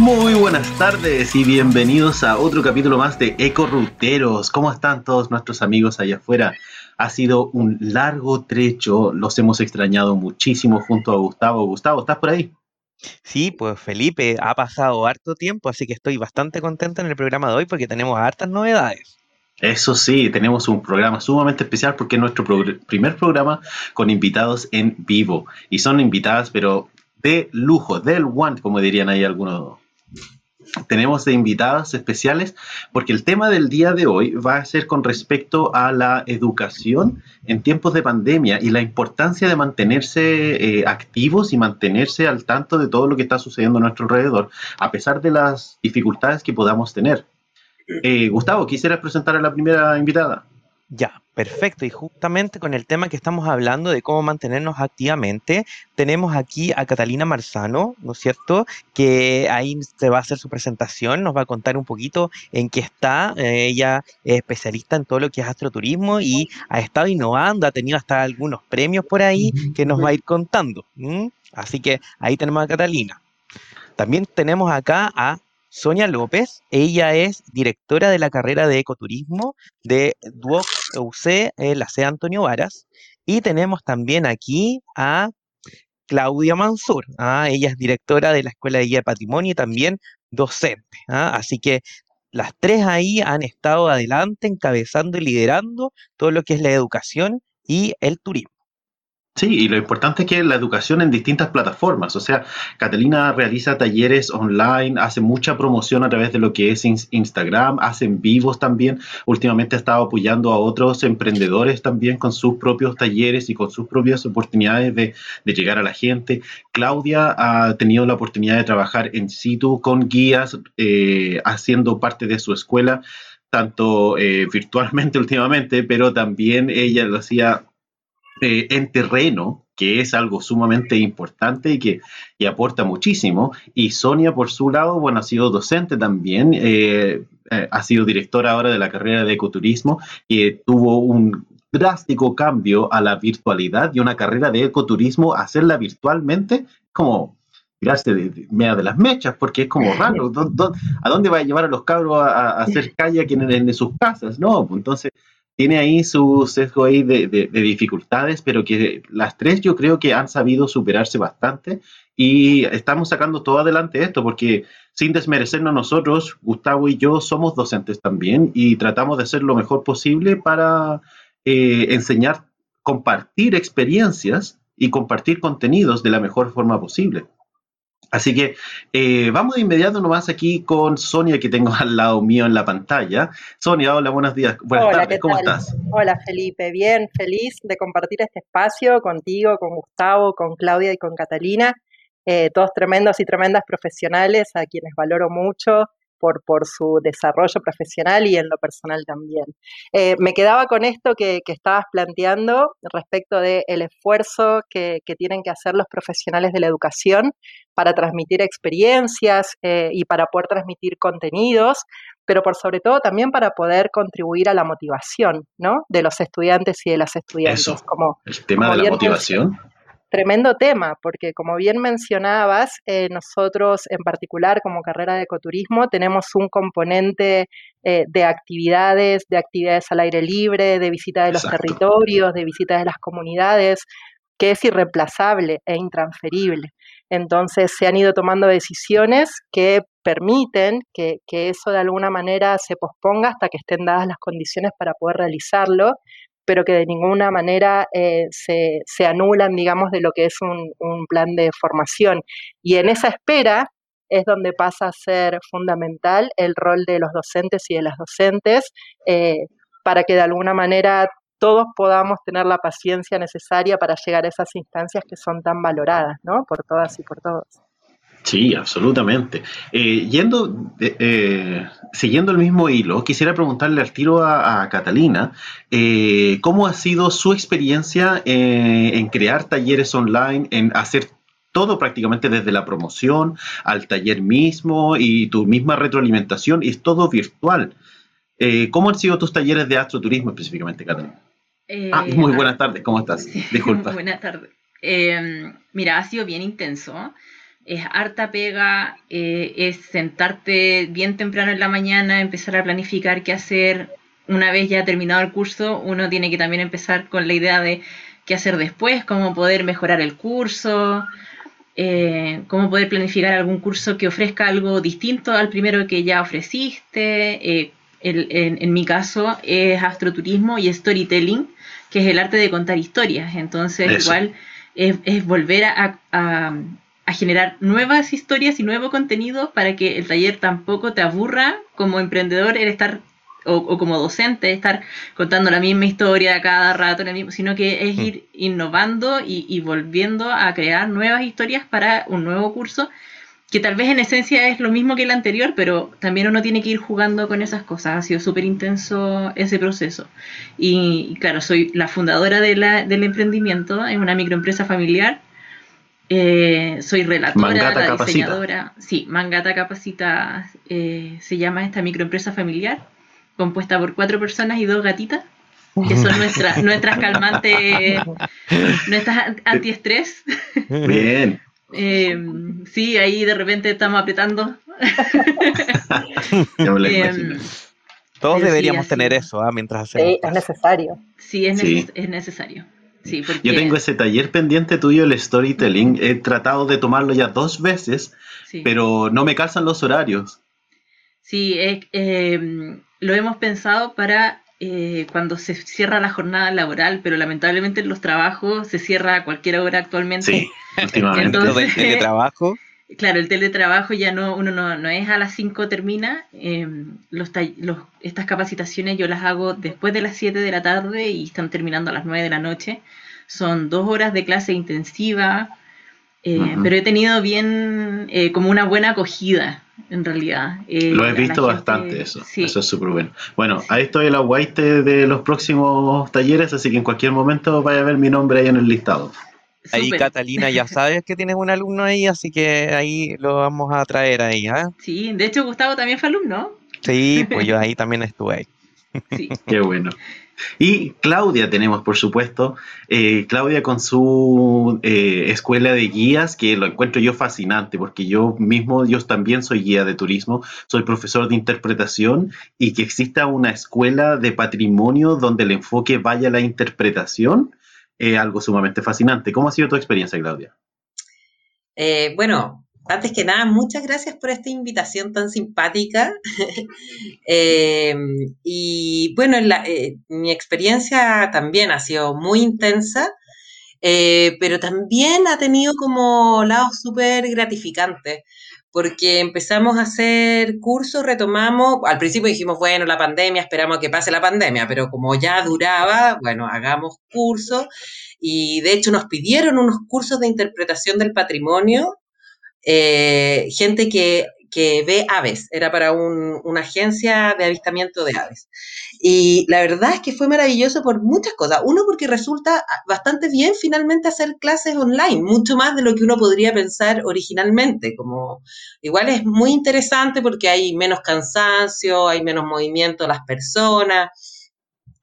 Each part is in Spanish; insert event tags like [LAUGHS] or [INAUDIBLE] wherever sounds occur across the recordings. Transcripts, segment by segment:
Muy buenas tardes y bienvenidos a otro capítulo más de Eco Ruteros. ¿Cómo están todos nuestros amigos allá afuera? Ha sido un largo trecho, los hemos extrañado muchísimo junto a Gustavo. Gustavo, ¿estás por ahí? Sí, pues Felipe, ha pasado harto tiempo, así que estoy bastante contento en el programa de hoy porque tenemos hartas novedades. Eso sí, tenemos un programa sumamente especial porque es nuestro primer programa con invitados en vivo. Y son invitadas, pero de lujo, del one, como dirían ahí algunos tenemos de invitadas especiales porque el tema del día de hoy va a ser con respecto a la educación en tiempos de pandemia y la importancia de mantenerse eh, activos y mantenerse al tanto de todo lo que está sucediendo a nuestro alrededor, a pesar de las dificultades que podamos tener. Eh, Gustavo, ¿quisieras presentar a la primera invitada? Ya, perfecto. Y justamente con el tema que estamos hablando de cómo mantenernos activamente, tenemos aquí a Catalina Marzano, ¿no es cierto? Que ahí se va a hacer su presentación, nos va a contar un poquito en qué está. Eh, ella es especialista en todo lo que es astroturismo y ha estado innovando, ha tenido hasta algunos premios por ahí que nos va a ir contando. Así que ahí tenemos a Catalina. También tenemos acá a Sonia López, ella es directora de la carrera de ecoturismo de Duoc UC, la C. Antonio Varas. Y tenemos también aquí a Claudia Mansur. ¿ah? ella es directora de la Escuela de Guía de Patrimonio y también docente. ¿ah? Así que las tres ahí han estado adelante encabezando y liderando todo lo que es la educación y el turismo. Sí, y lo importante es que la educación en distintas plataformas, o sea, Catalina realiza talleres online, hace mucha promoción a través de lo que es Instagram, hace en vivos también, últimamente ha estado apoyando a otros emprendedores también con sus propios talleres y con sus propias oportunidades de, llegar a la gente. Claudia ha tenido la oportunidad de trabajar en situ con guías, eh, haciendo parte de su escuela tanto eh, virtualmente [LAUGHS] últimamente, pero también ella lo hacía eh, en terreno, que es algo sumamente importante y que aporta muchísimo. Y Sonia, por su lado, bueno, ha sido docente también, eh, eh, ha sido directora ahora de la carrera de ecoturismo y tuvo un drástico cambio a la virtualidad y una carrera de ecoturismo, hacerla virtualmente, como tirarse de, media de las mechas, porque es como [LAUGHS] raro. a dónde va a llevar a los cabros a, hacer [LAUGHS] kayak en, en, sus casas? No, pues entonces tiene ahí su sesgo ahí de, dificultades, pero que las tres yo creo que han sabido superarse bastante y estamos sacando todo adelante esto, porque sin desmerecernos nosotros, Gustavo y yo somos docentes también y tratamos de hacer lo mejor posible para eh, enseñar, compartir experiencias y compartir contenidos de la mejor forma posible. Así que eh, vamos de inmediato nomás aquí con Sonia, que tengo al lado mío en la pantalla. Sonia, hola, buenos días. Buenas tardes, ¿cómo estás? Hola, Felipe. Bien, feliz de compartir este espacio contigo, con Gustavo, con Claudia y con Catalina. Eh, todos tremendos y tremendas profesionales a quienes valoro mucho por, por su desarrollo profesional y en lo personal también. Eh, me quedaba con esto que, estabas planteando respecto del el esfuerzo que, tienen que hacer los profesionales de la educación para transmitir experiencias eh, y para poder transmitir contenidos, pero por sobre todo también para poder contribuir a la motivación ¿no? de los estudiantes y de las estudiantes. Eso, como, el tema de la motivación. Tremendo tema, porque como bien mencionabas, eh, nosotros en particular como carrera de ecoturismo tenemos un componente eh, de actividades, de actividades al aire libre, de visita de los territorios, de visita de las comunidades, que es irreemplazable e intransferible. Entonces se han ido tomando decisiones que permiten que, que, eso de alguna manera se posponga hasta que estén dadas las condiciones para poder realizarlo pero que de ninguna manera eh, se, se, anulan, digamos, de lo que es un, un, plan de formación. Y en esa espera es donde pasa a ser fundamental el rol de los docentes y de las docentes eh, para que de alguna manera todos podamos tener la paciencia necesaria para llegar a esas instancias que son tan valoradas, ¿no? Por todas y por todos. Sí, absolutamente. Eh, yendo, eh, siguiendo el mismo hilo, quisiera preguntarle al tiro a, Catalina, eh, ¿cómo ha sido su experiencia en crear talleres online, en hacer todo prácticamente desde la promoción al taller mismo y tu misma retroalimentación, y es todo virtual? ¿Cómo han sido tus talleres de astroturismo específicamente, Catalina? ah, muy buenas tardes, ¿cómo estás? [LAUGHS] Disculpa. buenas tardes. mira, ha sido bien intenso es harta pega, eh, es sentarte bien temprano en la mañana, empezar a planificar qué hacer. Una vez ya terminado el curso, uno tiene que también empezar con la idea de qué hacer después, cómo poder mejorar el curso, eh, cómo poder planificar algún curso que ofrezca algo distinto al primero que ya ofreciste. Eh, en, mi caso es astroturismo y storytelling, que es el arte de contar historias. Entonces, igual es, volver a, a generar nuevas historias y nuevo contenido para que el taller tampoco te aburra como emprendedor el estar o, como docente estar contando la misma historia cada rato, sino que es mm. ir innovando y, volviendo a crear nuevas historias para un nuevo curso, que tal vez en esencia es lo mismo que el anterior, pero también uno tiene que ir jugando con esas cosas. Ha sido súper intenso ese proceso. Y claro, soy la fundadora de la, del emprendimiento, es una microempresa familiar eh, soy relatora, la diseñadora. Sí, Mangata Capacita eh, se llama esta microempresa familiar, compuesta por cuatro personas y dos gatitas, que son nuestras [LAUGHS] nuestras calmantes, nuestras antiestrés. Bien. [LAUGHS] Eh, sí, ahí de repente estamos apretando. [LAUGHS] Todos deberíamos tener eso ¿ah? mientras hacemos. Sí, es necesario. Sí, es necesario. Yo tengo ese taller pendiente tuyo, el storytelling. He tratado de tomarlo ya dos veces, pero no me calzan los horarios. Sí, em, lo hemos pensado para eh, cuando se cierra la jornada laboral, pero lamentablemente en los trabajos se cierra a cualquier hora actualmente. Sí, [LAUGHS] últimamente. el teletrabajo. Claro, el teletrabajo ya no, uno no, es a las 5 termina. Em, los, estas capacitaciones yo las hago después de las 7 de la tarde y están terminando a las 9 de la noche. Son dos horas de clase intensiva, eh, pero he tenido bien, eh, como una buena acogida, en realidad. Eh, Lo he visto bastante eso, eso es súper bueno. Bueno, ahí estoy el aguaite de los próximos talleres, así que en cualquier momento vaya a ver mi nombre ahí en el listado. Ahí Catalina ya sabes que tienes un alumno ahí, así que ahí lo vamos a traer ahí, ¿ah? Sí, de hecho Gustavo también fue alumno. Sí, pues yo [LAUGHS] ahí también estuve ahí. Sí. [LAUGHS] Qué bueno. Y Claudia tenemos, por supuesto, eh, Claudia con su eh, escuela de guías, que lo encuentro yo fascinante, porque yo mismo, yo también soy guía de turismo, soy profesor de interpretación y que exista una escuela de patrimonio donde el enfoque vaya a la interpretación, es algo sumamente fascinante. ¿Cómo ha sido tu experiencia, Claudia? Eh, bueno, antes que nada, muchas gracias por esta invitación tan simpática. [LAUGHS] Eh, y bueno, eh, mi experiencia también ha sido muy intensa, pero también ha tenido como lados súper gratificantes porque empezamos a hacer cursos, retomamos, al principio dijimos, bueno, la pandemia, esperamos que pase la pandemia, pero como ya duraba, bueno, hagamos cursos y de hecho nos pidieron unos cursos de interpretación del patrimonio, eh, gente que que ve aves, era para una agencia de avistamiento de aves. Y la verdad es que fue maravilloso por muchas cosas. Uno, porque resulta bastante bien finalmente hacer clases online, mucho más de lo que uno podría pensar originalmente. Como igual es muy interesante porque hay menos cansancio, hay menos movimiento de las personas.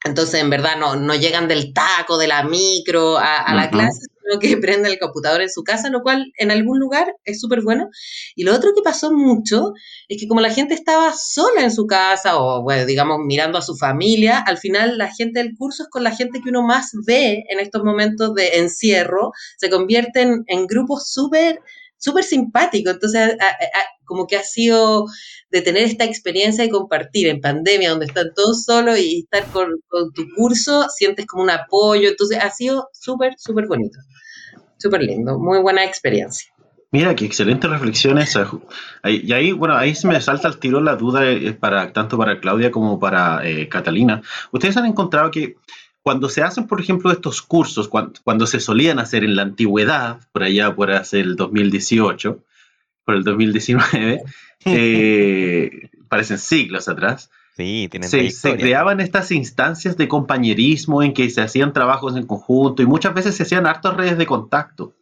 Entonces, en verdad, no, no llegan del taco, de la micro a, la clase, que [LAUGHS] prende el computador en su casa, lo cual en algún lugar es súper bueno. Y lo otro que pasó mucho es que como la gente estaba sola en su casa o, bueno, digamos, mirando a su familia, al final la gente del curso es con la gente que uno más ve en estos momentos de encierro, se convierten en grupos súper súper simpático. Entonces, como que ha sido de tener esta experiencia de compartir en pandemia, donde están todos solos y estar con, tu curso, sientes como un apoyo. Entonces, ha sido súper, súper bonito. Súper lindo. Muy buena experiencia. Mira, qué excelentes reflexiones. Y ahí, bueno, ahí se me salta el tiro la duda eh, para tanto para Claudia como para eh, Catalina. Ustedes han encontrado que cuando se hacen, por ejemplo, estos cursos, cuando, se solían hacer en la antigüedad, por allá por hace el 2018, por el 2019, [LAUGHS] eh, parecen siglos atrás, sí, tienen se, se, creaban estas instancias de compañerismo en que se hacían trabajos en conjunto y muchas veces se hacían hartas redes de contacto.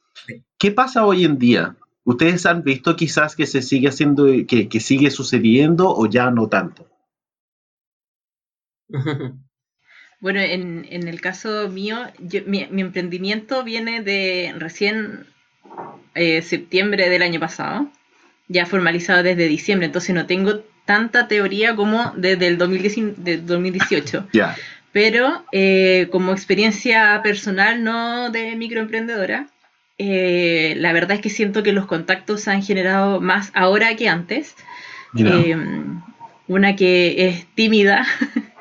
¿Qué pasa hoy en día? ¿Ustedes han visto quizás que se sigue haciendo, que, que sigue sucediendo o ya no tanto? [LAUGHS] Bueno, en, en el caso mío, mi, emprendimiento viene de recién eh, septiembre del año pasado, ya formalizado desde diciembre, entonces no tengo tanta teoría como desde el 2018. Ya. Pero eh, como experiencia personal, no de microemprendedora, eh, la verdad es que siento que los contactos se han generado más ahora que antes. Una que es tímida [LAUGHS]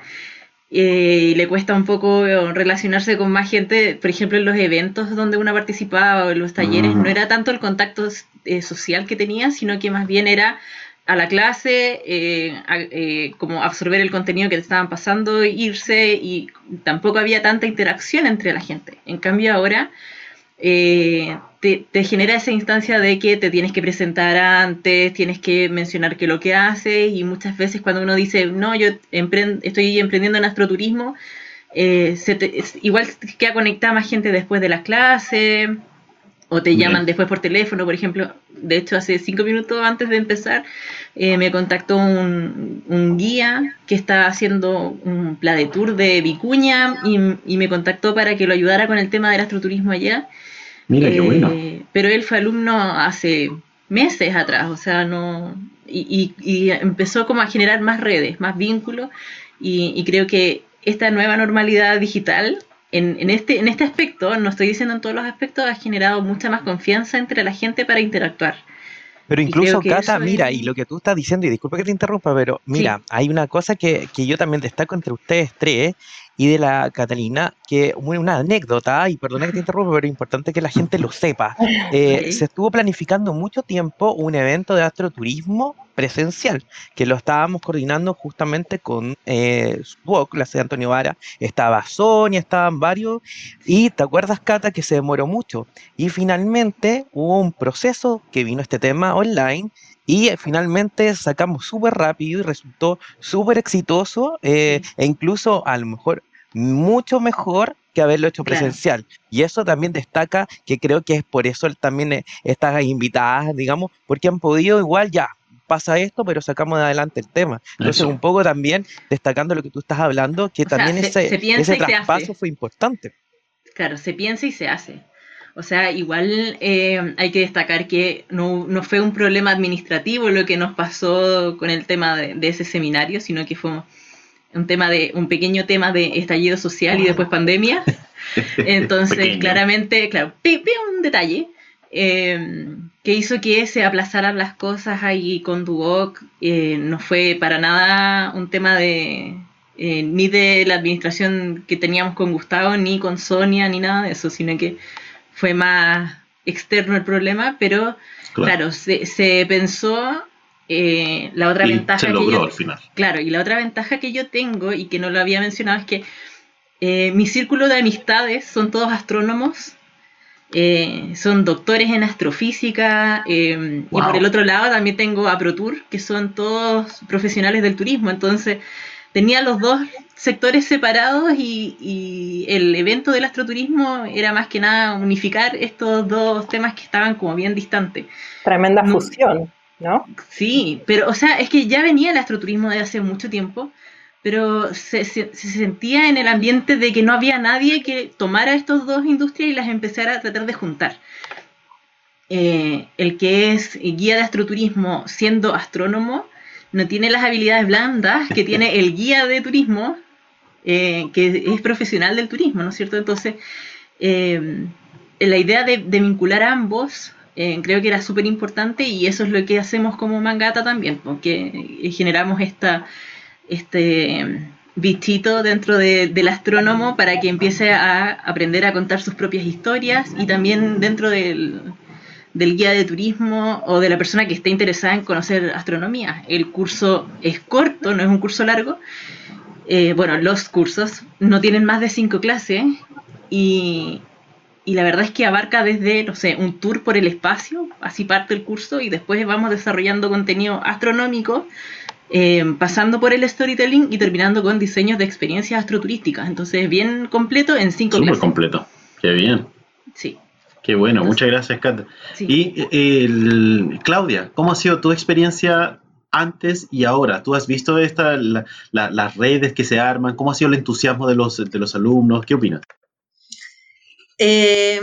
y le cuesta un poco relacionarse con más gente, por ejemplo, en los eventos donde uno participaba o en los talleres, no era tanto el contacto social que tenía, sino que más bien era a la clase, eh, eh, como absorber el contenido que te estaban pasando, irse y tampoco había tanta interacción entre la gente. En cambio ahora eh, te, genera esa instancia de que te tienes que presentar antes, tienes que mencionar qué lo que haces y muchas veces cuando uno dice, no, yo estoy emprendiendo en astroturismo, se igual queda conectada más gente después de la clase o te llaman después por teléfono, por ejemplo. De hecho, hace cinco minutos antes de empezar, eh, me contactó un, guía que está haciendo un plan de tour de Vicuña y, me contactó para que lo ayudara con el tema del astroturismo allá. Mira, qué bueno. Eh, pero él fue alumno hace meses atrás, o sea, no. Y, y empezó como a generar más redes, más vínculos, y creo que esta nueva normalidad digital en, este, en este aspecto, no estoy diciendo en todos los aspectos, ha generado mucha más confianza entre la gente para interactuar. Pero incluso, Cata, mira, y lo que tú estás diciendo, y disculpa que te interrumpa, pero mira, hay una cosa que, que, yo también destaco entre ustedes tres, y de la Catalina, que una anécdota, y perdona que te interrumpa, pero es importante que la gente lo sepa. [LAUGHS] Eh, se estuvo planificando mucho tiempo un evento de astroturismo presencial, que lo estábamos coordinando justamente con eh, la sede de Antonio Vara, estaba Sonia, estaban varios, y te acuerdas, Cata, que se demoró mucho. Y finalmente hubo un proceso que vino este tema online y eh, finalmente sacamos súper rápido y resultó súper exitoso eh, e incluso a lo mejor mucho mejor que haberlo hecho presencial. Y eso también destaca que creo que es por eso también eh, estas invitadas, digamos, porque han podido igual ya, pasa esto, pero sacamos de adelante el tema. Entonces, un poco también destacando lo que tú estás hablando, que también ese, ese traspaso fue importante. Claro, se piensa y se hace. O sea, igual eh, hay que destacar que no, fue un problema administrativo lo que nos pasó con el tema de, ese seminario, sino que fue un tema de un pequeño tema de estallido social y después pandemia. [LAUGHS] Entonces, claramente, claro, un detalle eh, que hizo que se aplazaran las cosas ahí con Duoc. Eh, no fue para nada un tema de ni de la administración que teníamos con Gustavo, ni con Sonia, ni nada de eso, sino que fue más externo el problema, pero claro, se, pensó eh, la otra ventaja que yo, al final. Claro, y la otra ventaja que yo tengo y que no lo había mencionado es que eh, mi círculo de amistades son todos astrónomos, eh, son doctores en astrofísica y por el otro lado también tengo a ProTour, que son todos profesionales del turismo, entonces tenía los dos sectores separados y, el evento del astroturismo era más que nada unificar estos dos temas que estaban como bien distantes. Tremenda fusión, ¿no? Sí, pero o sea, es que ya venía el astroturismo de hace mucho tiempo, pero se, sentía en el ambiente de que no había nadie que tomara estas dos industrias y las empezara a tratar de juntar. Eh, el que es guía de astroturismo siendo astrónomo, no tiene las habilidades blandas que tiene el guía de turismo, eh, que es profesional del turismo, ¿no es cierto? Entonces, eh, la idea de, vincular a ambos eh, creo que era súper importante y eso es lo que hacemos como Mangata también, porque generamos esta, este bichito dentro del astrónomo para que empiece a aprender a contar sus propias historias y también dentro del, del guía de turismo o de la persona que esté interesada en conocer astronomía. El curso es corto, no es un curso largo. Eh, bueno, los cursos no tienen más de cinco clases y, la verdad es que abarca desde, no sé, un tour por el espacio, así parte el curso y después vamos desarrollando contenido astronómico, eh, pasando por el storytelling y terminando con diseños de experiencias astroturísticas. Entonces, bien completo en cinco clases. Súper completo, qué bien. Sí. Qué bueno, muchas gracias, Kat. Y Claudia, ¿cómo ha sido tu experiencia antes y ahora? ¿Tú has visto esta, las redes que se arman? ¿Cómo ha sido el entusiasmo de los, de los alumnos? ¿Qué opinas? Eh,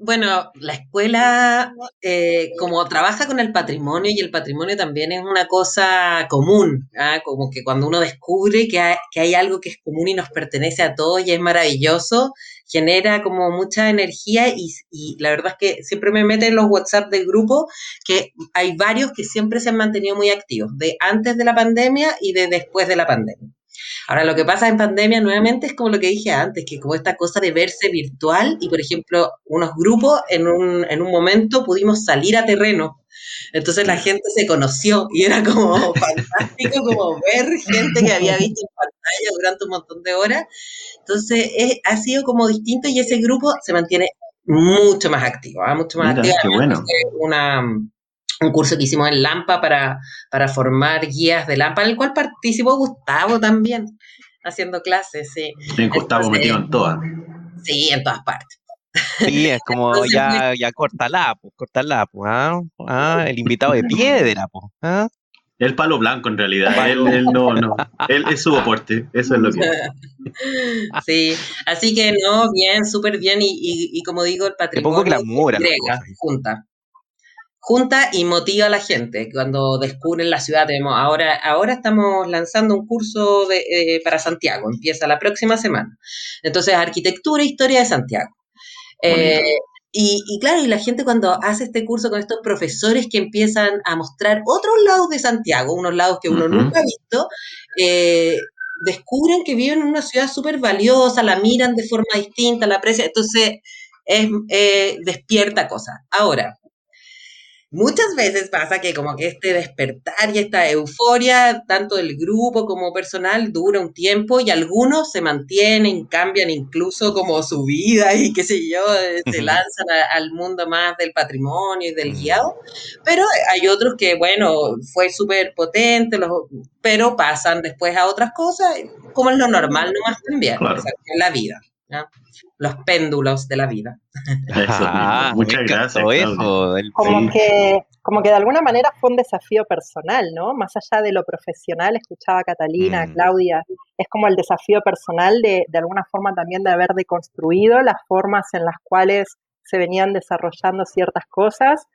bueno, la escuela, eh, como trabaja con el patrimonio y el patrimonio también es una cosa común, ¿ah? como que cuando uno descubre que hay, que hay algo que es común y nos pertenece a todos y es maravilloso, genera como mucha energía y, y la verdad es que siempre me meten en los WhatsApp del grupo que hay varios que siempre se han mantenido muy activos, de antes de la pandemia y de después de la pandemia. Ahora, lo que pasa en pandemia nuevamente es como lo que dije antes, que como esta cosa de verse virtual y, por ejemplo, unos grupos en un, en un momento pudimos salir a terreno. Entonces la gente se conoció y era como [LAUGHS] fantástico como ver gente que había visto en pantalla durante un montón de horas. Entonces ha sido como distinto y ese grupo se mantiene mucho más activo, ¿ah? mucho más activo. Qué bueno. Una, un curso que hicimos en Lampa para, para formar guías de Lampa, en el cual participó Gustavo también, haciendo clases, sí. Sí, Gustavo metido en todas. Sí, en todas partes. Sí, es como Entonces, ya, ya cortala, pues, cortala, pues, ¿ah? Ah, el invitado de piedra, pues, ¿ah? El palo blanco en realidad. Él, él no, no. Él es su aporte. Eso es lo que. [LAUGHS] Sí, así que no, bien, súper bien. Y, y, y como digo, el Le patrimonio pongo glamour a las entrega, cosas. junta. Junta y motiva a la gente cuando descubren la ciudad. Tenemos ahora, ahora estamos lanzando un curso de, eh, para Santiago, empieza la próxima semana. Entonces, arquitectura e historia de Santiago. Eh, y, y claro, y la gente cuando hace este curso con estos profesores que empiezan a mostrar otros lados de Santiago, unos lados que uno nunca ha visto, eh, descubren que viven en una ciudad súper valiosa, la miran de forma distinta, la aprecian, entonces es, despierta cosas. Ahora, muchas veces pasa que como que este despertar y esta euforia, tanto del grupo como personal, dura un tiempo y algunos se mantienen, cambian incluso como su vida y qué sé yo, eh, se lanzan a- al mundo más del patrimonio y del guiado, pero hay otros que, bueno, fue súper potente, los- pero pasan después a otras cosas, como es lo normal nomás también, Claro. o sea, la vida, los péndulos de la vida. Eso Ah. Muchas me gracias. eso. el- Como que, como que de alguna manera fue un desafío personal, ¿no? Más allá de lo profesional, escuchaba a Catalina, a Mm. Claudia, es como el desafío personal de, de alguna forma también de haber deconstruido las formas en las cuales se venían desarrollando ciertas cosas,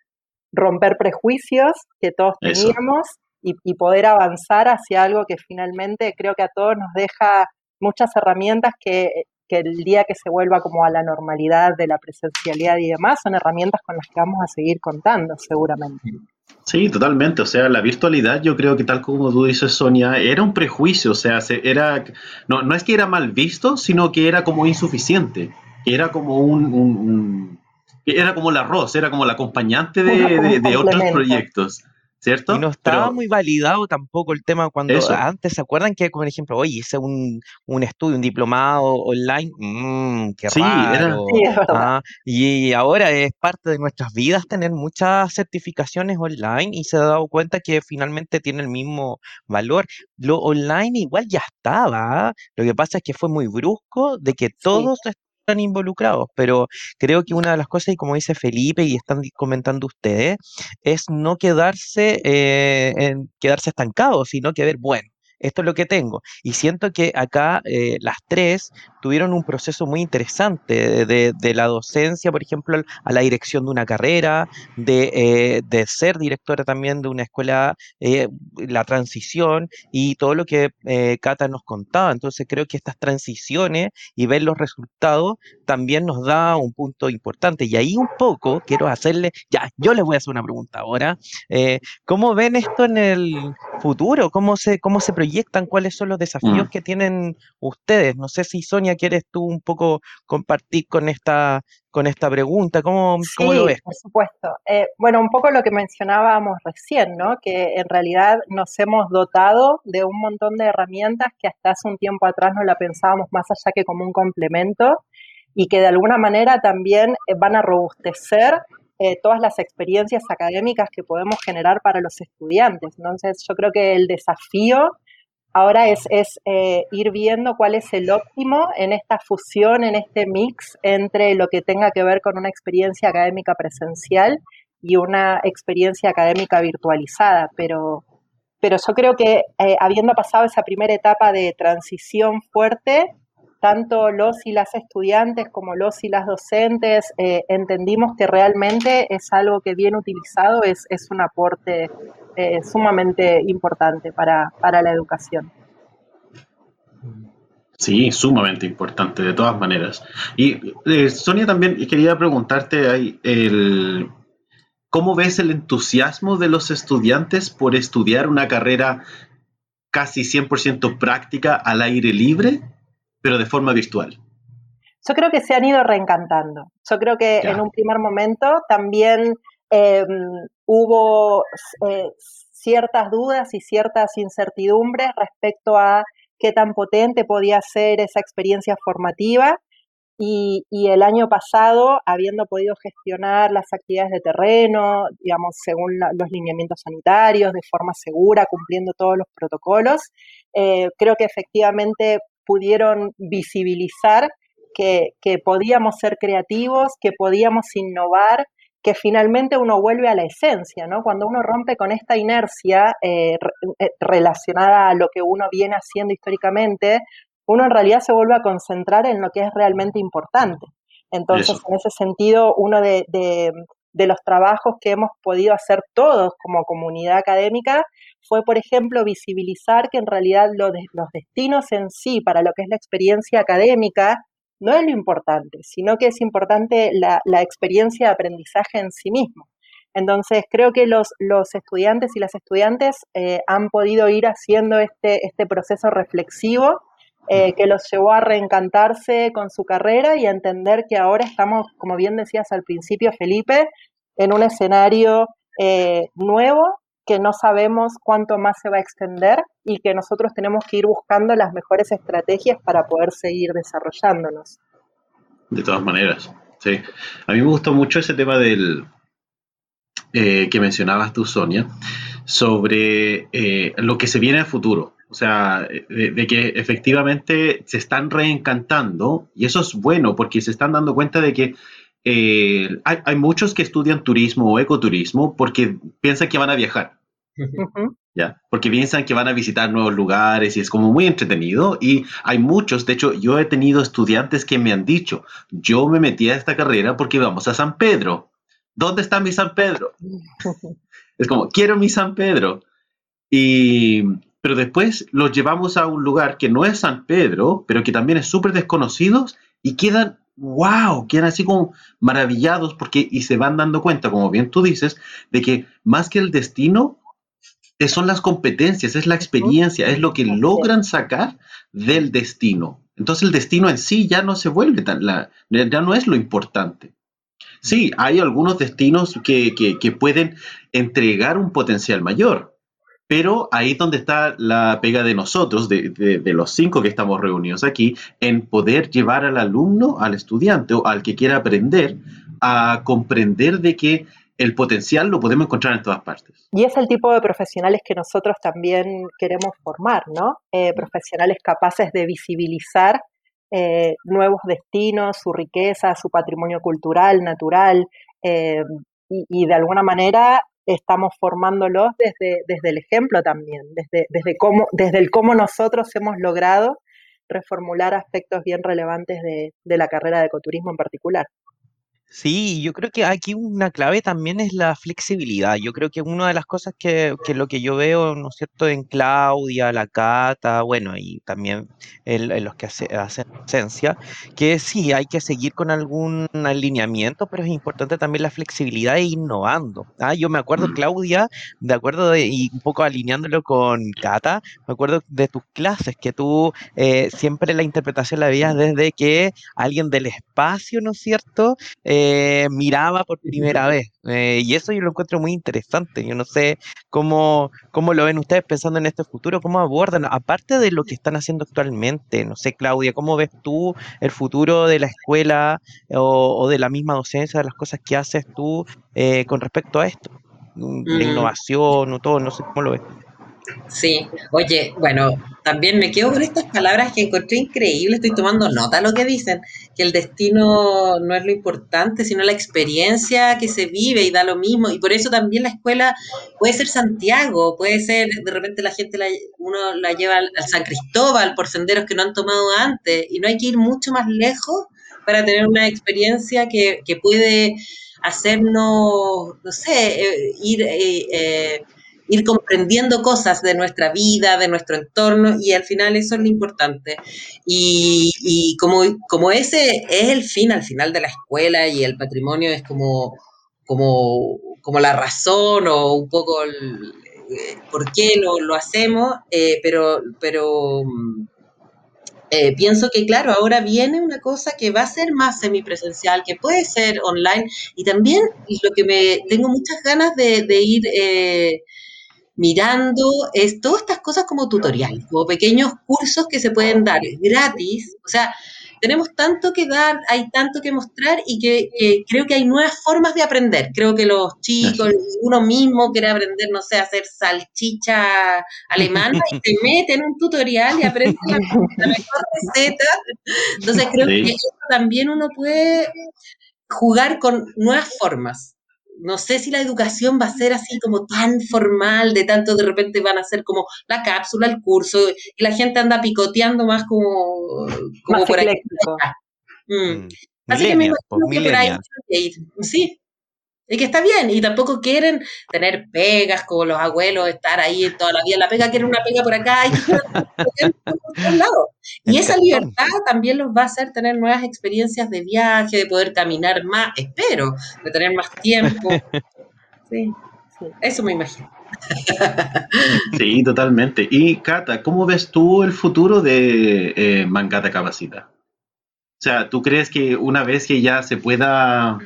romper prejuicios que todos teníamos y, y poder avanzar hacia algo que finalmente creo que a todos nos deja muchas herramientas que, que el día que se vuelva como a la normalidad de la presencialidad y demás, son herramientas con las que vamos a seguir contando seguramente. Sí, totalmente. O sea, la virtualidad, yo creo que tal como tú dices, Sonia, era un prejuicio. O sea, se- era, no, no es que era mal visto, sino que era como insuficiente. Era como un, un- un- era como el arroz, era como el acompañante de, de- de otros proyectos, ¿cierto? Y no estaba Pero- muy validado tampoco el tema cuando Eso. antes, ¿se acuerdan que, por ejemplo, oye, hice un, un estudio, un diplomado online? Mmm, qué Sí, era- raro. Sí, es verdad. Ah, y ahora es parte de nuestras vidas tener muchas certificaciones online y se ha dado cuenta que finalmente tiene el mismo valor. Lo online igual ya estaba, ¿ah? Lo que pasa es que fue muy brusco de que todos están involucrados, pero creo que una de las cosas, y como dice Felipe y están comentando ustedes, es no quedarse, eh, en quedarse estancados, sino que ver, bueno, esto es lo que tengo. Y siento que acá eh, las tres tuvieron un proceso muy interesante de, de- la docencia, por ejemplo, a la dirección de una carrera, de, eh, de ser directora también de una escuela, eh, la transición y todo lo que Cata nos contaba. Entonces creo que estas transiciones y ver los resultados también nos da un punto importante. Y ahí un poco quiero hacerle, ya, yo les voy a hacer una pregunta ahora. ¿Cómo ven esto en el futuro? ¿Cómo se, cómo se proyectan? ¿Cuáles son los desafíos Mm. que tienen ustedes? No sé si Sonia quieres tú un poco compartir con esta, con esta pregunta. ¿Cómo, cómo lo Sí, ves? por supuesto. Eh, bueno, un poco lo que mencionábamos recién, ¿no? Que en realidad nos hemos dotado de un montón de herramientas que hasta hace un tiempo atrás no la pensábamos más allá que como un complemento y que de alguna manera también eh, van a robustecer eh, todas las experiencias académicas que podemos generar para los estudiantes. Entonces, yo creo que el desafío ahora es, es eh, ir viendo cuál es el óptimo en esta fusión, en este mix entre lo que tenga que ver con una experiencia académica presencial y una experiencia académica virtualizada. Pero, pero yo creo que eh, habiendo pasado esa primera etapa de transición fuerte, tanto los y las estudiantes como los y las docentes eh, entendimos que realmente es algo que bien utilizado es, es un aporte eh, sumamente importante para, para la educación. Sí, sumamente importante, de todas maneras. Y eh, Sonia, también quería preguntarte ahí, el, ¿cómo ves el entusiasmo de los estudiantes por estudiar una carrera casi 100% práctica al aire libre, pero de forma virtual? Yo creo que se han ido reencantando. Yo creo que en un primer momento también em, hubo eh, ciertas dudas y ciertas incertidumbres respecto a qué tan potente podía ser esa experiencia formativa. Y, el año pasado, habiendo podido gestionar las actividades de terreno, digamos, según los lineamientos sanitarios, de forma segura, cumpliendo todos los protocolos, eh, creo que efectivamente pudieron visibilizar que, que podíamos ser creativos, que podíamos innovar que finalmente uno vuelve a la esencia, ¿no? Cuando uno rompe con esta inercia eh, eh, relacionada a lo que uno viene haciendo históricamente, uno en realidad se vuelve a concentrar en lo que es realmente importante. Entonces, en ese sentido, uno de, los trabajos que hemos podido hacer todos como comunidad académica fue, por ejemplo, visibilizar que en realidad los destinos en sí, para lo que es la experiencia académica, no es lo importante, sino que es importante la, experiencia de aprendizaje en sí mismo. Entonces, creo que los, los estudiantes y las estudiantes eh, han podido ir haciendo este, este proceso reflexivo eh, que los llevó a reencantarse con su carrera y a entender que ahora estamos, como bien decías al principio, Felipe, en un escenario eh, nuevo que no sabemos cuánto más se va a extender y que nosotros tenemos que ir buscando las mejores estrategias para poder seguir desarrollándonos. De todas maneras, sí. A mí me gustó mucho ese tema del eh, que mencionabas tú, Sonia, sobre eh, lo que se viene a futuro. O sea, de, que efectivamente se están reencantando y eso es bueno porque se están dando cuenta de que eh, hay, hay, muchos que estudian turismo o ecoturismo porque piensan que van a viajar. ¿Ya? Porque piensan que van a visitar nuevos lugares y es como muy entretenido y hay muchos, de hecho yo he tenido estudiantes que me han dicho, yo me metí a esta carrera porque vamos a San Pedro. ¿Dónde está mi San Pedro? es como, quiero mi San Pedro. Y, pero después los llevamos a un lugar que no es San Pedro, pero que también es súper desconocido y quedan wow, quedan así como maravillados porque y se van dando cuenta, como bien tú dices, de que más que el destino, son las competencias, es la experiencia, es lo que logran sacar del destino. Entonces el destino en sí ya no se vuelve tan, la, ya no es lo importante. Sí, hay algunos destinos que, pueden entregar un potencial mayor, pero ahí es donde está la pega de nosotros, de, de, los cinco que estamos reunidos aquí, en poder llevar al alumno, al estudiante o al que quiera aprender a comprender de que el potencial lo podemos encontrar en todas partes. Y es el tipo de profesionales que nosotros también queremos formar, ¿no? Eh, profesionales capaces de visibilizar eh, nuevos destinos, su riqueza, su patrimonio cultural, natural, eh, y, de alguna manera estamos formándolos desde, desde el ejemplo también, desde, desde, cómo, desde el cómo nosotros hemos logrado reformular aspectos bien relevantes de, de la carrera de ecoturismo en particular. Sí, yo creo que aquí una clave también es la flexibilidad. Yo creo que una de las cosas que, que lo que yo veo, ¿no es cierto?, en Claudia, la Cata, bueno, y también en, los que hace, hacen esencia, que sí, hay que seguir con algún alineamiento, pero es importante también la flexibilidad e innovando. Ah, yo me acuerdo, mm. Claudia, de acuerdo, de, y un poco alineándolo con Cata, me acuerdo de tus clases, que tú eh, siempre la interpretación la veías desde que alguien del espacio, ¿no es cierto?, eh, eh, miraba por primera vez. Eh, y eso yo lo encuentro muy interesante. Yo no sé cómo, cómo lo ven ustedes pensando en este futuro, cómo abordan, aparte de lo que están haciendo actualmente. No sé, Claudia, ¿cómo ves tú el futuro de la escuela o, de la misma docencia, de las cosas que haces tú eh, con respecto a esto? La mm. innovación o todo, no sé cómo lo ves. Sí, oye, bueno, también me quedo con estas palabras que encontré increíbles, estoy tomando nota de lo que dicen, que el destino no es lo importante, sino la experiencia que se vive y da lo mismo, y por eso también la escuela puede ser Santiago, puede ser, de repente la gente, la, uno la lleva al, San Cristóbal por senderos que no han tomado antes, y no hay que ir mucho más lejos para tener una experiencia que, que puede hacernos, no sé, eh, ir... Eh, eh, ir comprendiendo cosas de nuestra vida, de nuestro entorno, y al final eso es lo importante. Y, como, como ese es el fin, al final de la escuela y el patrimonio es como, como, como la razón o un poco el, eh, por qué lo, lo hacemos, eh, pero, pero eh, pienso que, claro, ahora viene una cosa que va a ser más semipresencial, que puede ser online, y también lo que me tengo muchas ganas de, de ir mirando es todas estas cosas como tutoriales, como pequeños cursos que se pueden dar gratis. O sea, tenemos tanto que dar, hay tanto que mostrar y que, creo que hay nuevas formas de aprender. Creo que los chicos, uno mismo quiere aprender, no sé, hacer salchicha alemana y se [LAUGHS] mete en un tutorial y aprende la, mejor receta. Entonces creo que también uno puede jugar con nuevas formas no sé si la educación va a ser así como tan formal, de tanto de repente van a ser como la cápsula, el curso, y la gente anda picoteando más como, como por aquí. Mm. mm. Así que me imagino que por ahí Sí, y que está bien, y tampoco quieren tener pegas como los abuelos, estar ahí toda la vida. La pega quiere una pega por acá y [LAUGHS] por lado. Y esa libertad también los va a hacer tener nuevas experiencias de viaje, de poder caminar más, espero, de tener más tiempo. [LAUGHS] Sí, eso me imagino. [LAUGHS] Sí, totalmente. Y Cata, ¿cómo ves tú el futuro de eh, Mangata Capacita? O sea, ¿tú crees que una vez que ya se pueda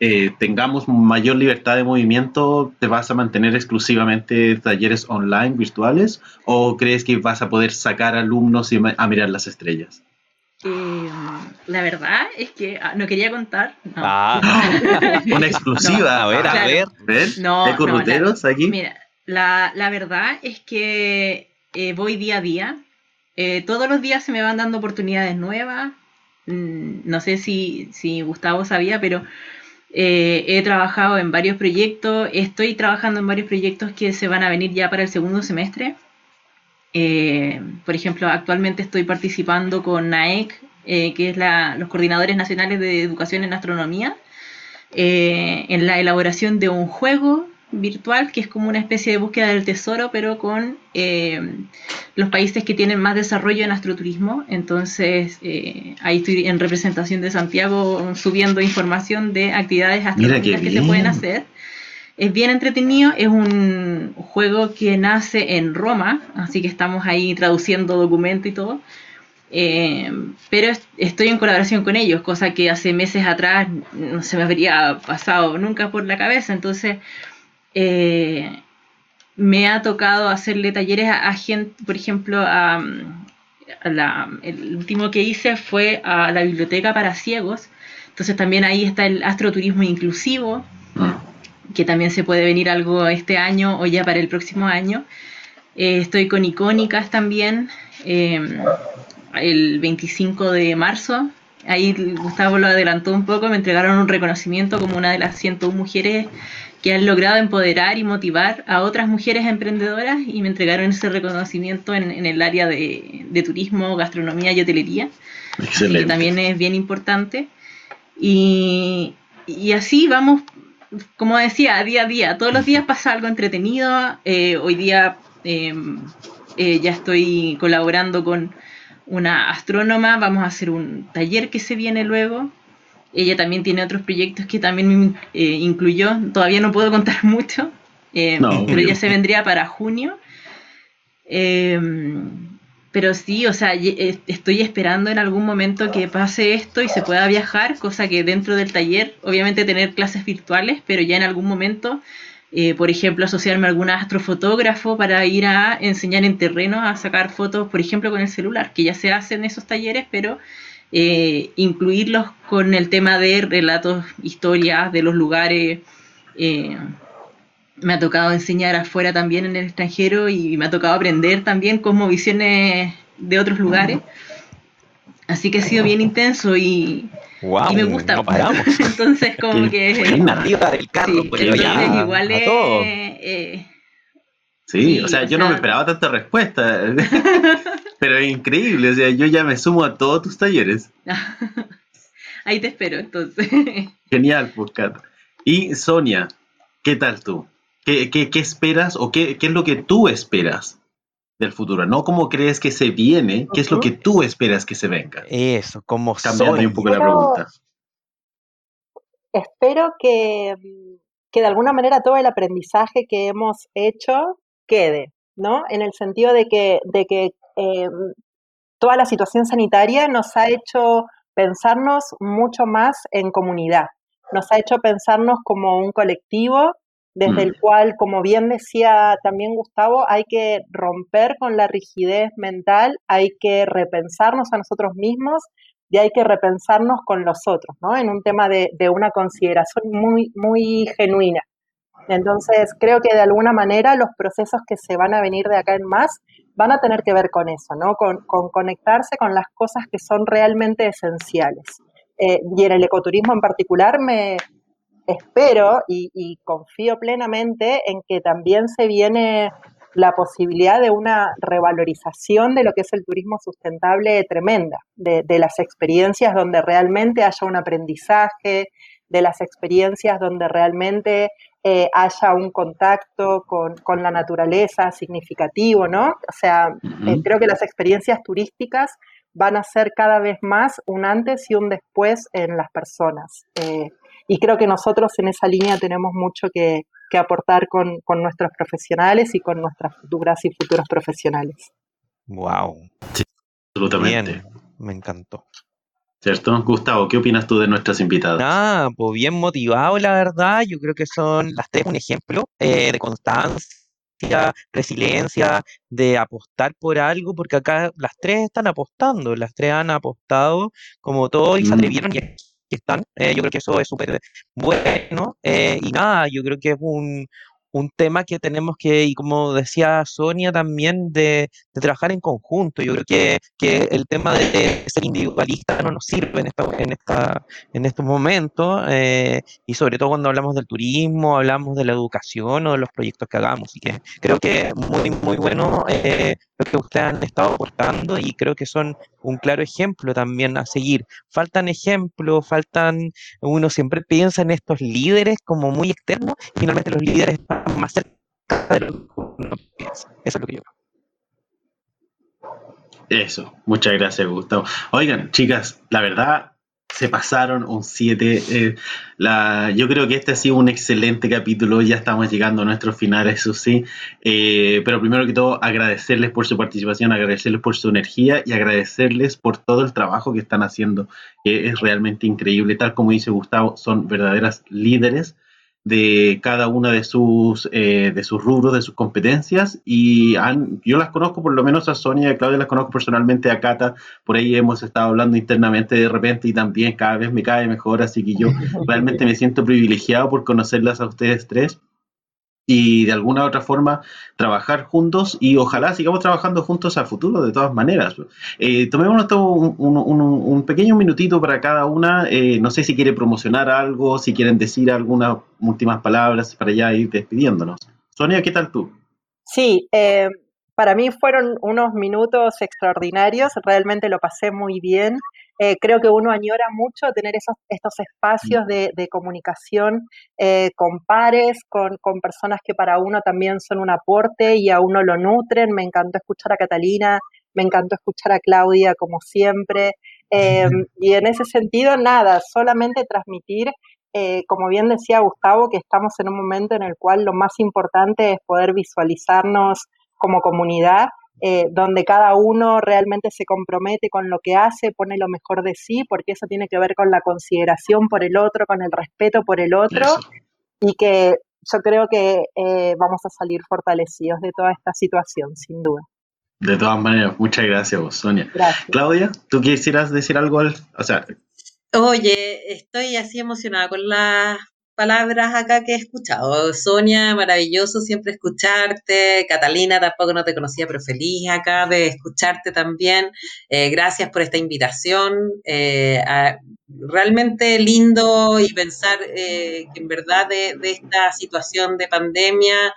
eh, tengamos mayor libertad de movimiento, ¿te vas a mantener exclusivamente talleres online, virtuales? ¿O crees que vas a poder sacar alumnos y a mirar las estrellas? Eh, la verdad es que ah, no quería contar. Ah, [LAUGHS] una exclusiva, a ver, a ver. ¿Ven? No, aquí? Mira, la, la, verdad es que eh, voy día a día. todos los días se me van dando oportunidades nuevas. Mm, no sé si, si Gustavo sabía, pero eh, he trabajado en varios proyectos, estoy trabajando en varios proyectos que se van a venir ya para el segundo semestre. Eh, por ejemplo, actualmente estoy participando con NAEC, eh, que es los coordinadores nacionales de educación en astronomía, en la elaboración de un juego virtual, que es como una especie de búsqueda del tesoro, pero con eh, los países que tienen más desarrollo en astroturismo. Entonces, eh, ahí estoy en representación de Santiago subiendo información de actividades astronómicas que se pueden hacer. Es bien entretenido, es un juego que nace en Roma, así que estamos ahí traduciendo documento y todo. Eh, pero estoy en colaboración con ellos, cosa que hace meses atrás no se me habría pasado nunca por la cabeza. Entonces, eh, me ha tocado hacerle talleres a, gente, por ejemplo, a, el último que hice fue a la biblioteca para ciegos. Entonces también ahí está el astroturismo inclusivo, que también se puede venir algo este año o ya para el próximo año. Eh, estoy con icónicas también, em, el 25 de marzo. Ahí Gustavo lo adelantó un poco, me entregaron un reconocimiento como una de las 101 mujeres que han logrado empoderar y motivar a otras mujeres emprendedoras y me entregaron ese reconocimiento en, el área de, turismo, gastronomía y hotelería, que también es bien importante. Y, así vamos, como decía, día a día. Todos los días pasa algo entretenido. Eh, hoy día em, eh, ya estoy colaborando con una astrónoma, vamos a hacer un taller que se viene luego ella también tiene otros proyectos que también eh, incluyó. Todavía no puedo contar [LAUGHS] mucho, eh, pero ya se vendría para junio. Em, pero sí, o sea, eh, estoy esperando en algún momento que pase esto y se pueda viajar, cosa que dentro del taller, obviamente tener clases virtuales, pero ya en algún momento, por ejemplo, asociarme a algún astrofotógrafo para ir a enseñar en terreno a sacar fotos, por ejemplo, con el celular, que ya se hacen esos talleres, pero eh, incluirlos con el tema de relatos, historias de los lugares, eh, me ha tocado enseñar afuera también en el extranjero y me ha tocado aprender también como visiones de otros lugares. Así que ha sido bien intenso y, y me gusta. No paramos. [LAUGHS] entonces, como que. arriba del carro, sí, pues, entonces ya, igual es. todo. eh, Sí, Sí, o sea, yo no me esperaba tanta respuesta. [LAUGHS] Pero es increíble, o sea, yo ya me sumo a todos tus talleres. [LAUGHS] ahí te espero, entonces. [LAUGHS] Genial, pues, Kat. Y Sonia, ¿qué tal tú? ¿Qué, qué, qué esperas o qué, qué es lo que tú esperas del futuro? No cómo crees que se viene, qué es lo que tú esperas que se venga. Eso, como Cambiando un poco la pregunta. espero que, que de alguna manera todo el aprendizaje que hemos hecho quede, ¿no? En el sentido de que, de que eh, toda la situación sanitaria nos ha hecho pensarnos mucho más en comunidad, nos ha hecho pensarnos como un colectivo desde Mm. el cual, como bien decía también Gustavo, hay que romper con la rigidez mental, hay que repensarnos a nosotros mismos y hay que repensarnos con los otros, ¿no? En un tema de, de una consideración muy, muy genuina. Entonces, creo que de alguna manera los procesos que se van a venir de acá en más van a tener que ver con eso, ¿no? Con, con conectarse con las cosas que son realmente esenciales. Eh, y en el ecoturismo en particular me espero y, y confío plenamente en que también se viene la posibilidad de una revalorización de lo que es el turismo sustentable tremenda, de, de las experiencias donde realmente haya un aprendizaje, de las experiencias donde realmente eh, haya un contacto con, con la naturaleza significativo, ¿no? O sea, eh, creo que las experiencias turísticas van a ser cada vez más un antes y un después en las personas. Eh, y creo que nosotros en esa línea tenemos mucho que, que aportar con, con nuestros profesionales y con nuestras futuras y futuros profesionales. Wow, Absolutamente. bien, me encantó. ¿Cierto? Gustavo, ¿qué opinas tú de nuestras invitadas? Ah, pues bien motivado, la verdad. Yo creo que son las tres un ejemplo eh, de constancia, resiliencia, de apostar por algo, porque acá las tres están apostando, las tres han apostado como todo y se Mm. atrevieron y aquí están. Eh, yo creo que eso es súper bueno. eh, y nada, yo creo que es un, un tema que tenemos que, y como decía Sonia también, de, trabajar en conjunto. Yo creo que, que el tema de ser individualista no nos sirve en, esta, en, esta, en estos momentos, eh, y sobre todo cuando hablamos del turismo, hablamos de la educación o de los proyectos que hagamos. Así que creo que muy, muy bueno eh, lo que ustedes han estado aportando y creo que son un claro ejemplo también a seguir. Faltan ejemplos, faltan, uno siempre piensa en estos líderes como muy externos, finalmente los líderes están más cerca de lo que. Eso es lo que yo creo. Eso, muchas gracias, Gustavo. Oigan, chicas, la verdad, se pasaron un 7. la, yo creo que este ha sido un excelente capítulo. Ya estamos llegando a nuestro final, eso sí. Eh, pero primero que todo, agradecerles por su participación, agradecerles por su energía y agradecerles por todo el trabajo que están haciendo, que es realmente increíble. Tal como dice Gustavo, son verdaderas líderes de cada una de sus, eh, de sus rubros, de sus competencias. Y han, yo las conozco, por lo menos a Sonia y a Claudia las conozco personalmente, a Cata, por ahí hemos estado hablando internamente de repente y también cada vez me cae mejor, así que yo [LAUGHS] realmente me siento privilegiado por conocerlas a ustedes tres y de alguna u otra forma trabajar juntos y ojalá sigamos trabajando juntos a futuro de todas maneras. Eh, tomémonos un, pequeño minutito para cada una, eh, no sé si quiere promocionar algo, si quieren decir algunas últimas palabras para ya ir despidiéndonos. Sonia, ¿qué tal tú? Sí, eh, para mí fueron unos minutos extraordinarios, realmente lo pasé muy bien. Eh, creo que uno añora mucho tener esos, estos espacios de, de comunicación eh, con pares, con, con, personas que para uno también son un aporte y a uno lo nutren. Me encantó escuchar a Catalina, me encantó escuchar a Claudia, como siempre. Eh, [LAUGHS] y en ese sentido, nada, solamente transmitir, eh, como bien decía Gustavo, que estamos en un momento en el cual lo más importante es poder visualizarnos como comunidad eh, donde cada uno realmente se compromete con lo que hace, pone lo mejor de sí, porque eso tiene que ver con la consideración por el otro, con el respeto por el otro, eso. y que yo creo que eh, vamos a salir fortalecidos de toda esta situación, sin duda. De todas maneras, muchas gracias vos, Sonia. Gracias. Claudia, ¿tú quisieras decir algo? Al, o sea, Oye, estoy así emocionada con las palabras acá que he escuchado. Sonia, maravilloso siempre escucharte. Catalina, tampoco no te conocía, pero feliz acá de escucharte también. Eh, gracias por esta invitación. Eh, realmente lindo y pensar que en verdad de, de, esta situación de pandemia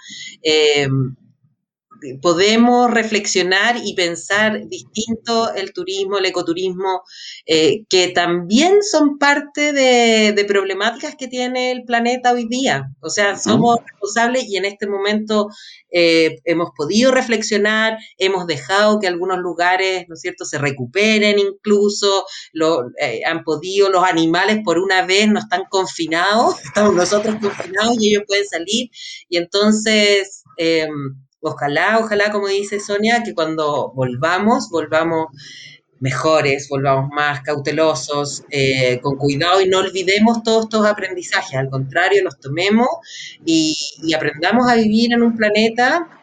podemos reflexionar y pensar distinto el turismo, el ecoturismo, eh, que también son parte de, problemáticas que tiene el planeta hoy día. O sea, somos responsables y en este momento eh, hemos podido reflexionar, hemos dejado que algunos lugares, ¿no es cierto?, se recuperen incluso, lo, eh, han podido, los animales por una vez no están confinados, [LAUGHS] estamos nosotros confinados y ellos pueden salir. Y entonces... Ojalá, ojalá, como dice Sonia, que cuando volvamos, volvamos mejores, volvamos más cautelosos, eh, con cuidado y no olvidemos todos estos aprendizajes, al contrario, los tomemos y, y aprendamos a vivir en un planeta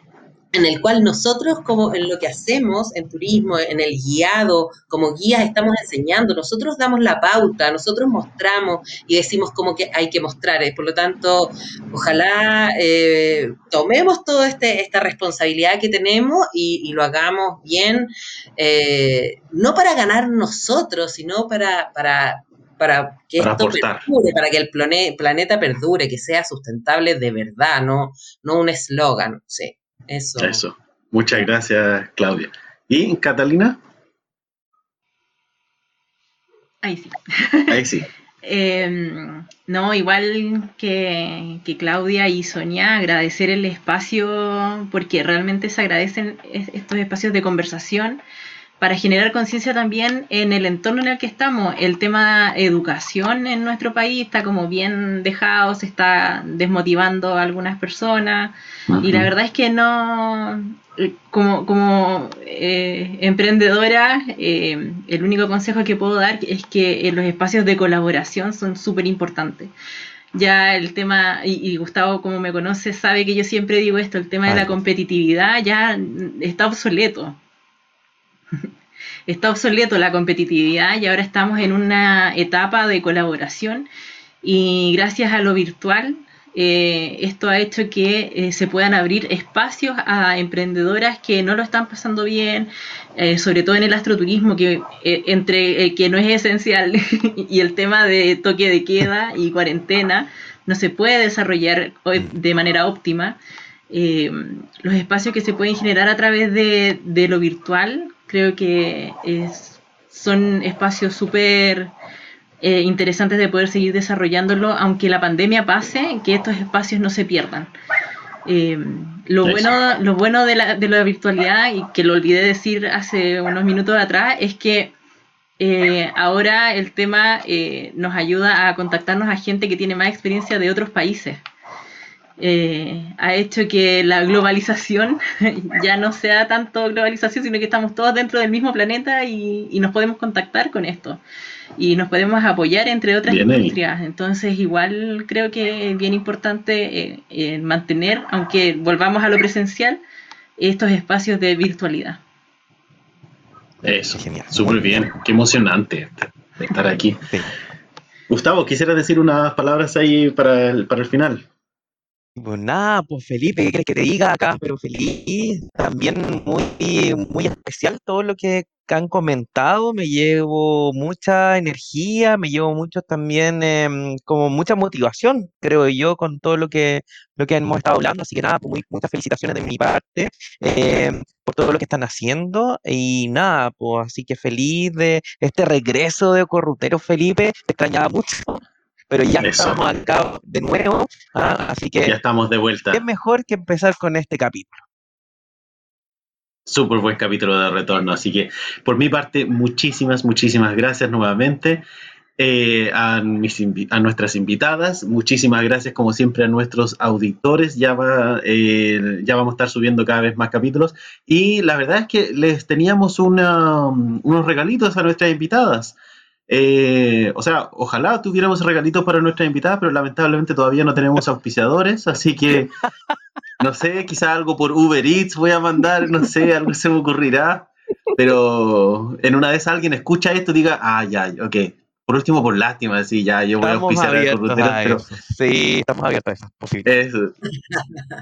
en el cual nosotros, como en lo que hacemos en turismo, en el guiado, como guías, estamos enseñando, nosotros damos la pauta, nosotros mostramos y decimos como que hay que mostrar. Por lo tanto, ojalá eh, tomemos toda este, esta responsabilidad que tenemos y, lo hagamos bien, eh, no para ganar nosotros, sino para, para, para que esto perdure, para que el planeta perdure, que sea sustentable de verdad, no, no un eslogan. Sí. Eso. Eso. Muchas gracias, Claudia. ¿Y Catalina? Ahí sí. Ahí sí. [LAUGHS] Em, no, igual que, que, Claudia y Sonia, agradecer el espacio porque realmente se agradecen estos espacios de conversación para generar conciencia también en el entorno en el que estamos. El tema educación en nuestro país está como bien dejado, se está desmotivando a algunas personas y la verdad es que no, eh, como, como eh, emprendedora, eh, el único consejo que puedo dar es que los espacios de colaboración son súper importantes ya el tema, y, Gustavo como me conoce sabe que yo siempre digo esto, el tema de la competitividad ya está obsoleto. Está obsoleto la competitividad y ahora estamos en una etapa de colaboración y gracias a lo virtual eh, esto ha hecho que eh, se puedan abrir espacios a emprendedoras que no lo están pasando bien, eh, sobre todo en el astroturismo, que entre que no es esencial [LAUGHS] y el tema de toque de queda y cuarentena no se puede desarrollar de manera óptima. los espacios que se pueden generar a través de, de lo virtual Creo que es, son espacios súper eh, interesantes de poder seguir desarrollándolo, aunque la pandemia pase, que estos espacios no se pierdan. Eh, lo, bueno, lo bueno de la, de la virtualidad, y que lo olvidé decir hace unos minutos atrás, es que eh, ahora el tema nos ayuda a contactarnos a gente que tiene más experiencia de otros países. Eh, ha hecho que la globalización [LAUGHS] ya no sea tanto globalización, sino que estamos todos dentro del mismo planeta y, nos podemos contactar con esto. Y nos podemos apoyar entre otras industrias. Entonces, igual creo que es bien importante eh, mantener, aunque volvamos a lo presencial, estos espacios de virtualidad. Eso, genial. Súper bien. Qué emocionante estar aquí. Gustavo, quisiera decir unas palabras ahí para el, para el final. Pues nada, pues Felipe, ¿qué crees que te diga acá? Pero feliz, también muy, muy especial todo lo que han comentado, me llevo mucha energía, me llevo mucho también em, como mucha motivación, creo yo, con todo lo que, lo que hemos estado hablando, así que nada, pues muchas felicitaciones de mi parte em, por todo lo que están haciendo. Y nada, pues así que feliz de este regreso de Corrutero Felipe, te extrañaba mucho pero ya estamos acá de nuevo, ¿ah? así que ya estamos de vuelta. Es mejor que empezar con este capítulo. Súper buen capítulo de retorno, así que por mi parte, muchísimas, muchísimas gracias nuevamente. Eh, a, a, nuestras invitadas. Muchísimas gracias, como siempre, a nuestros auditores. Ya, va, eh, ya vamos a estar subiendo cada vez más capítulos. Y la verdad es que les teníamos unos regalitos a nuestras invitadas. Eh, o sea, ojalá tuviéramos regalitos para nuestras invitadas, pero lamentablemente todavía no tenemos auspiciadores, así que no sé, quizá algo por Uber Eats voy a mandar, no sé, algo se me ocurrirá, pero en una vez alguien escucha esto y diga, ah, ya, ok, por último, por lástima, sí, ya yo voy a auspiciar a Ruteros, pero. Sí, estamos abiertos a esas posibilidades.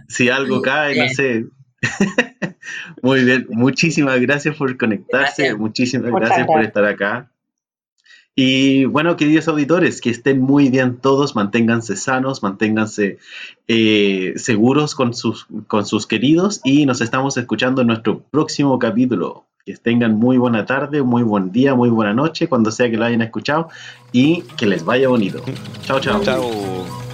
Si algo cae, no sé. [LAUGHS] Muy bien, muchísimas gracias por conectarse, muchísimas gracias por estar acá. Y bueno, queridos auditores, que estén muy bien todos, manténganse sanos, manténganse eh, seguros con sus, con sus queridos y nos estamos escuchando en nuestro próximo capítulo. Que tengan muy buena tarde, muy buen día, muy buena noche, cuando sea que lo hayan escuchado y que les vaya bonito. Chao, chao. Chao.